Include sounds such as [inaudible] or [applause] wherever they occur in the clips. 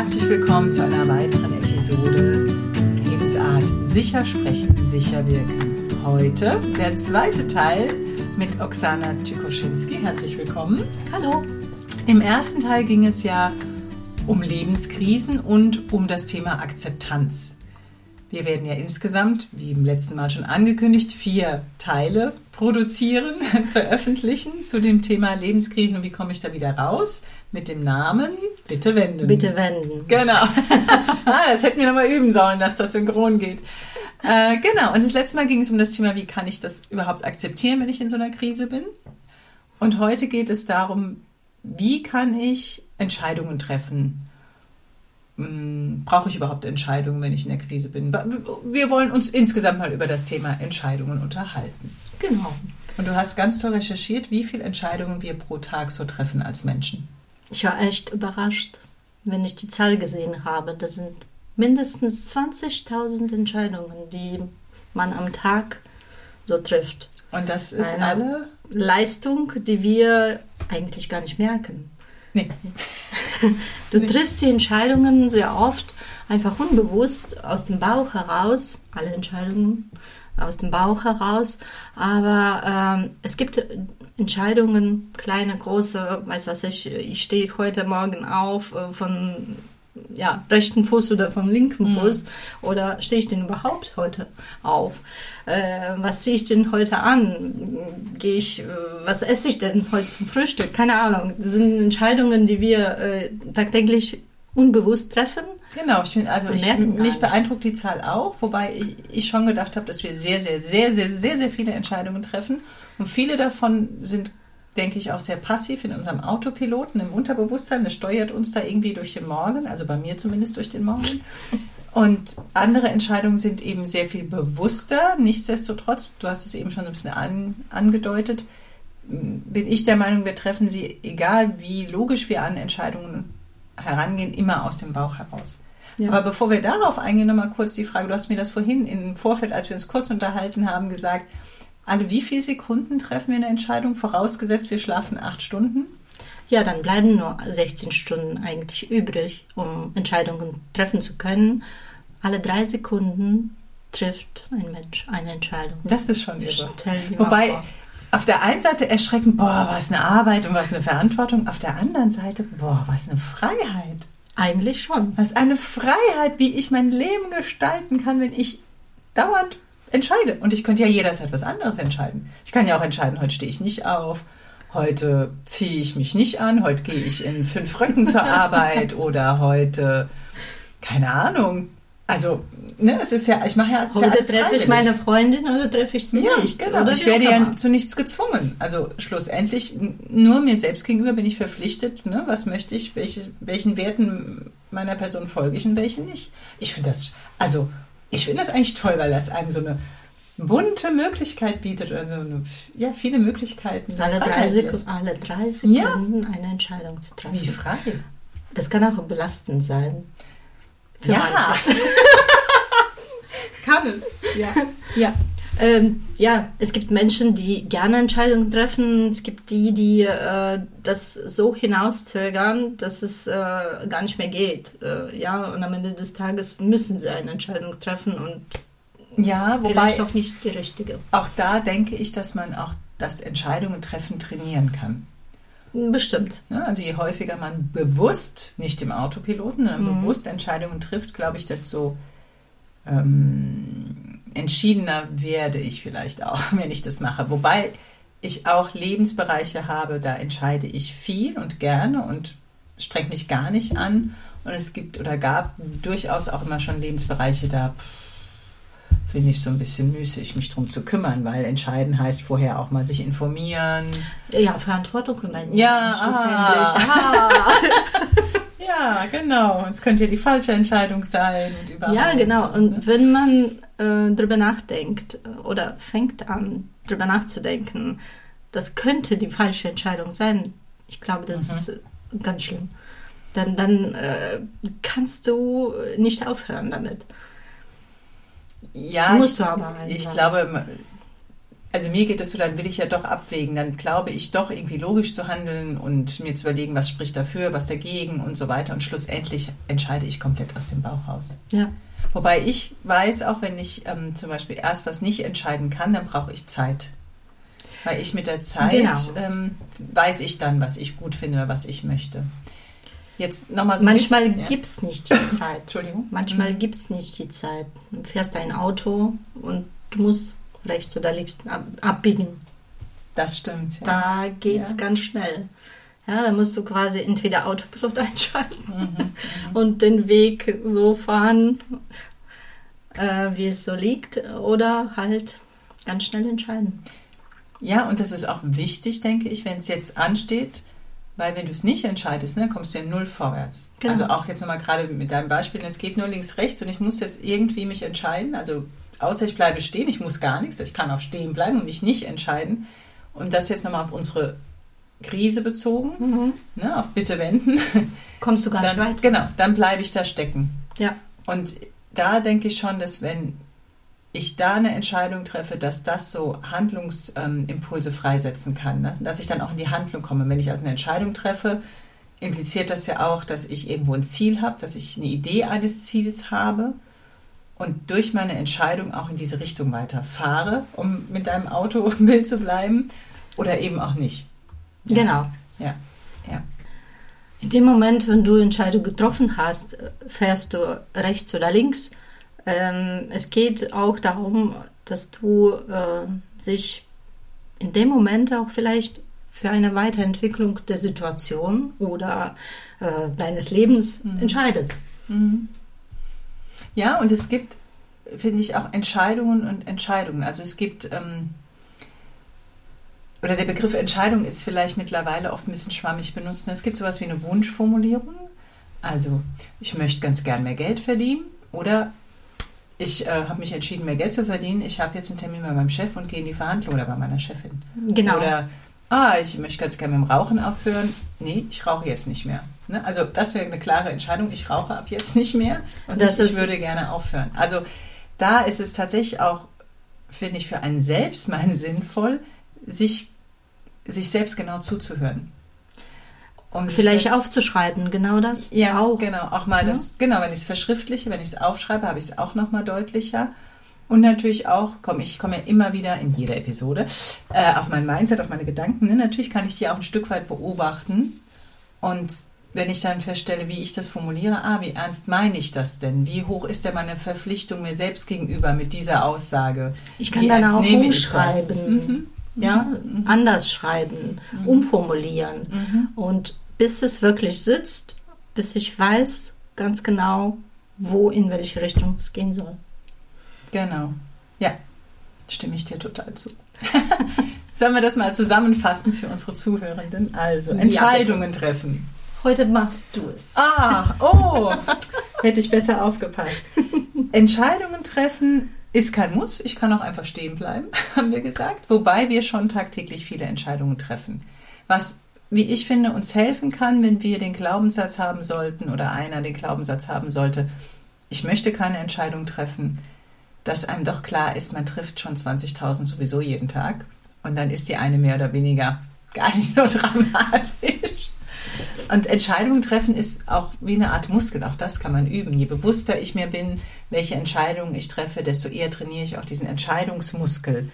Herzlich willkommen zu einer weiteren Episode Lebensart Sicher sprechen, sicher wirken. Heute der zweite Teil mit Oksana Tykoschinski. Herzlich willkommen. Hallo. Im ersten Teil ging es ja um Lebenskrisen und um das Thema Akzeptanz. Wir werden ja insgesamt, wie im letzten Mal schon angekündigt, vier Teile produzieren, [laughs] veröffentlichen zu dem Thema Lebenskrisen und wie komme ich da wieder raus? Mit dem Namen Bitte wenden. Bitte wenden. Genau. [laughs] ah, das hätten wir nochmal üben sollen, dass das synchron geht. Äh, genau. Und das letzte Mal ging es um das Thema, wie kann ich das überhaupt akzeptieren, wenn ich in so einer Krise bin? Und heute geht es darum, wie kann ich Entscheidungen treffen? Hm, brauche ich überhaupt Entscheidungen, wenn ich in der Krise bin? Wir wollen uns insgesamt mal über das Thema Entscheidungen unterhalten. Genau. Und du hast ganz toll recherchiert, wie viele Entscheidungen wir pro Tag so treffen als Menschen. Ich war echt überrascht, wenn ich die Zahl gesehen habe. Das sind mindestens 20.000 Entscheidungen, die man am Tag so trifft. Und das ist Eine alle Leistung, die wir eigentlich gar nicht merken. Nee. Du nee. triffst die Entscheidungen sehr oft einfach unbewusst aus dem Bauch heraus, alle Entscheidungen aus dem Bauch heraus, aber ähm, es gibt Entscheidungen, kleine, große, weiß was ich, ich stehe heute Morgen auf äh, von ja, rechten Fuß oder vom linken mhm. Fuß? Mhm. Oder stehe ich denn überhaupt heute auf? Äh, was ziehe ich denn heute an? Gehe ich, äh, was esse ich denn heute zum Frühstück? Keine Ahnung. Das sind Entscheidungen, die wir äh, tagtäglich unbewusst treffen. Genau, ich finde, also ich, mich beeindruckt die Zahl auch, wobei ich, ich schon gedacht habe, dass wir sehr, sehr, sehr, sehr, sehr, sehr viele Entscheidungen treffen. Und viele davon sind denke ich, auch sehr passiv in unserem Autopiloten, im Unterbewusstsein. Das steuert uns da irgendwie durch den Morgen, also bei mir zumindest durch den Morgen. Und andere Entscheidungen sind eben sehr viel bewusster. Nichtsdestotrotz, du hast es eben schon ein bisschen an, angedeutet, bin ich der Meinung, wir treffen sie, egal wie logisch wir an Entscheidungen herangehen, immer aus dem Bauch heraus. Ja. Aber bevor wir darauf eingehen, nochmal kurz die Frage, du hast mir das vorhin im Vorfeld, als wir uns kurz unterhalten haben, gesagt, alle wie viele Sekunden treffen wir eine Entscheidung, vorausgesetzt wir schlafen acht Stunden? Ja, dann bleiben nur 16 Stunden eigentlich übrig, um Entscheidungen treffen zu können. Alle drei Sekunden trifft ein Mensch eine Entscheidung. Das ist schon irre. Wobei, auf der einen Seite erschreckend, boah, was eine Arbeit und was eine Verantwortung. Auf der anderen Seite, boah, was eine Freiheit. Eigentlich schon. Was eine Freiheit, wie ich mein Leben gestalten kann, wenn ich dauernd entscheide. Und ich könnte ja jederzeit was anderes entscheiden. Ich kann ja auch entscheiden, heute stehe ich nicht auf, heute ziehe ich mich nicht an, heute gehe ich in fünf Röcken zur [laughs] Arbeit oder heute, keine Ahnung. Also, ne, es ist ja, ich mache ja. Heute ja treffe ich meine Freundin oder treffe ich sie ja, nicht. Genau. Oder ich werde ja zu nichts gezwungen. Also schlussendlich, nur mir selbst gegenüber bin ich verpflichtet, ne, was möchte ich, welche, welchen Werten meiner Person folge ich und welchen nicht. Ich finde das, also ich finde das eigentlich toll, weil das einem so eine bunte Möglichkeit bietet oder so eine, ja, viele Möglichkeiten. Alle drei, Sekunden, alle drei Sekunden ja. eine Entscheidung zu treffen. Wie frei. Das kann auch belastend sein. ja. [laughs] kann es. Ja. ja. Ähm, ja, es gibt Menschen, die gerne Entscheidungen treffen. Es gibt die, die äh, das so hinauszögern, dass es äh, gar nicht mehr geht. Äh, ja, und am Ende des Tages müssen sie eine Entscheidung treffen und ja, wobei vielleicht doch nicht die richtige. Auch da denke ich, dass man auch das Entscheidungen treffen trainieren kann. Bestimmt. Ja, also je häufiger man bewusst, nicht im Autopiloten, sondern mhm. bewusst Entscheidungen trifft, glaube ich, desto ähm, entschiedener werde ich vielleicht auch, [laughs] wenn ich das mache. Wobei ich auch Lebensbereiche habe, da entscheide ich viel und gerne und streng mich gar nicht an. Und es gibt oder gab durchaus auch immer schon Lebensbereiche, da finde ich so ein bisschen müßig, mich drum zu kümmern, weil entscheiden heißt vorher auch mal sich informieren. Ja, Verantwortung kümmern. Ja, ah. [laughs] [laughs] ja, genau. Es könnte ja die falsche Entscheidung sein. Und überhaupt. ja, genau. Und ne? wenn man äh, drüber nachdenkt oder fängt an, drüber nachzudenken, das könnte die falsche Entscheidung sein. Ich glaube, das mhm. ist äh, ganz schlimm. Dann, dann äh, kannst du nicht aufhören damit. Ja, musst ich, du aber. Ich glaube, also mir geht es so, dann will ich ja doch abwägen. Dann glaube ich doch irgendwie logisch zu handeln und mir zu überlegen, was spricht dafür, was dagegen und so weiter. Und schlussendlich entscheide ich komplett aus dem Bauch raus. Ja. Wobei ich weiß, auch wenn ich ähm, zum Beispiel erst was nicht entscheiden kann, dann brauche ich Zeit. Weil ich mit der Zeit genau. ähm, weiß ich dann, was ich gut finde oder was ich möchte. Jetzt noch mal so Manchmal bisschen, gibt es nicht die Zeit. [coughs] Entschuldigung. Manchmal mhm. gibt es nicht die Zeit. Du fährst ein Auto und du musst rechts oder links abbiegen. Das stimmt. Ja. Da geht es ja. ganz schnell. Ja, da musst du quasi entweder Autopilot [laughs] einschalten mhm, mhm, und den Weg so fahren, äh, wie es so liegt, oder halt ganz schnell entscheiden. Ja, und das ist auch wichtig, denke ich, wenn es jetzt ansteht, weil wenn du es nicht entscheidest, ne, kommst du ja null vorwärts. Genau. Also auch jetzt nochmal gerade mit deinem Beispiel, es geht nur links, rechts und ich muss jetzt irgendwie mich entscheiden. Also außer ich bleibe stehen, ich muss gar nichts, ich kann auch stehen bleiben und mich nicht entscheiden. Und das jetzt nochmal auf unsere Krise bezogen, mhm. ne, auf Bitte wenden. Kommst du gar dann, nicht weit. Genau, dann bleibe ich da stecken. Ja. Und da denke ich schon, dass wenn ich da eine Entscheidung treffe, dass das so Handlungsimpulse freisetzen kann, dass, dass ich dann auch in die Handlung komme. Wenn ich also eine Entscheidung treffe, impliziert das ja auch, dass ich irgendwo ein Ziel habe, dass ich eine Idee eines Ziels habe und durch meine Entscheidung auch in diese Richtung weiter fahre, um mit deinem Auto [laughs] im Bild zu bleiben oder eben auch nicht. Ja. Genau. Ja. ja. In dem Moment, wenn du Entscheidung getroffen hast, fährst du rechts oder links ähm, es geht auch darum, dass du äh, sich in dem Moment auch vielleicht für eine Weiterentwicklung der Situation oder äh, deines Lebens mhm. entscheidest. Mhm. Ja, und es gibt, finde ich, auch Entscheidungen und Entscheidungen. Also es gibt, ähm, oder der Begriff Entscheidung ist vielleicht mittlerweile oft ein bisschen schwammig benutzt. Es gibt sowas wie eine Wunschformulierung. Also, ich möchte ganz gern mehr Geld verdienen oder ich äh, habe mich entschieden, mehr Geld zu verdienen. Ich habe jetzt einen Termin bei meinem Chef und gehe in die Verhandlung oder bei meiner Chefin. Genau. Oder, ah, ich möchte ganz gerne mit dem Rauchen aufhören. Nee, ich rauche jetzt nicht mehr. Ne? Also das wäre eine klare Entscheidung. Ich rauche ab jetzt nicht mehr und das ich, ich würde gerne aufhören. Also da ist es tatsächlich auch, finde ich, für einen selbst mal [laughs] sinnvoll, sich, sich selbst genau zuzuhören. Und vielleicht halt, aufzuschreiben, genau das? Ja, auch. genau. Auch mal ja. das, genau, wenn ich es verschriftliche, wenn ich es aufschreibe, habe ich es auch nochmal deutlicher. Und natürlich auch, komm, ich komme ja immer wieder in jeder Episode äh, auf mein Mindset, auf meine Gedanken. Ne? Natürlich kann ich die auch ein Stück weit beobachten. Und wenn ich dann feststelle, wie ich das formuliere, ah, wie ernst meine ich das denn? Wie hoch ist denn meine Verpflichtung mir selbst gegenüber mit dieser Aussage? Ich kann wie dann auch umschreiben. Mhm. Ja, mhm. anders schreiben, mhm. umformulieren. Mhm. Und bis es wirklich sitzt, bis ich weiß ganz genau, wo, in welche Richtung es gehen soll. Genau. Ja, stimme ich dir total zu. [laughs] Sollen wir das mal zusammenfassen für unsere Zuhörenden? Also, Entscheidungen ja, treffen. Heute machst du es. Ah, oh, [laughs] hätte ich besser aufgepasst. [laughs] Entscheidungen treffen ist kein Muss. Ich kann auch einfach stehen bleiben, [laughs] haben wir gesagt. Wobei wir schon tagtäglich viele Entscheidungen treffen. Was wie ich finde, uns helfen kann, wenn wir den Glaubenssatz haben sollten oder einer den Glaubenssatz haben sollte, ich möchte keine Entscheidung treffen, dass einem doch klar ist, man trifft schon 20.000 sowieso jeden Tag und dann ist die eine mehr oder weniger gar nicht so dramatisch. Und Entscheidungen treffen ist auch wie eine Art Muskel, auch das kann man üben. Je bewusster ich mir bin, welche Entscheidungen ich treffe, desto eher trainiere ich auch diesen Entscheidungsmuskel.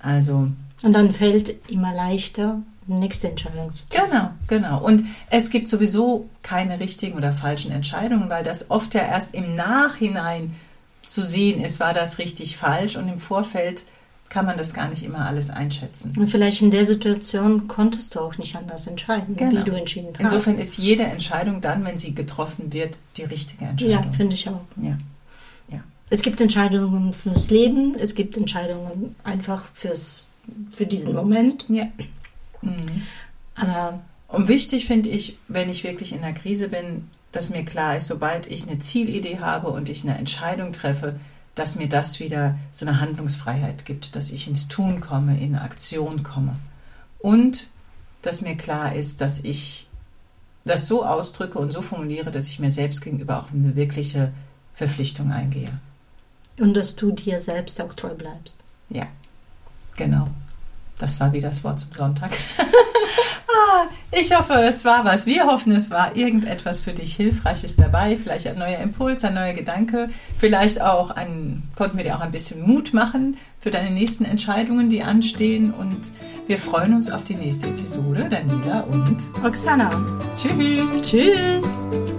Also und dann fällt immer leichter nächste Entscheidung zu treffen. Genau, genau. Und es gibt sowieso keine richtigen oder falschen Entscheidungen, weil das oft ja erst im Nachhinein zu sehen ist, war das richtig falsch und im Vorfeld kann man das gar nicht immer alles einschätzen. Und vielleicht in der Situation konntest du auch nicht anders entscheiden, genau. wie du entschieden hast. Insofern ist jede Entscheidung dann, wenn sie getroffen wird, die richtige Entscheidung. Ja, finde ich auch. Ja. ja. Es gibt Entscheidungen fürs Leben, es gibt Entscheidungen einfach fürs, für diesen Moment. Ja. Mhm. Aber und wichtig finde ich, wenn ich wirklich in einer Krise bin, dass mir klar ist, sobald ich eine Zielidee habe und ich eine Entscheidung treffe, dass mir das wieder so eine Handlungsfreiheit gibt, dass ich ins Tun komme, in Aktion komme. Und dass mir klar ist, dass ich das so ausdrücke und so formuliere, dass ich mir selbst gegenüber auch eine wirkliche Verpflichtung eingehe. Und dass du dir selbst auch treu bleibst. Ja, genau. Das war wieder das Wort zum Sonntag. [laughs] ah, ich hoffe, es war was. Wir hoffen, es war irgendetwas für dich Hilfreiches dabei. Vielleicht ein neuer Impuls, ein neuer Gedanke. Vielleicht auch ein, konnten wir dir auch ein bisschen Mut machen für deine nächsten Entscheidungen, die anstehen. Und wir freuen uns auf die nächste Episode. Daniela und Oksana. Tschüss. Tschüss.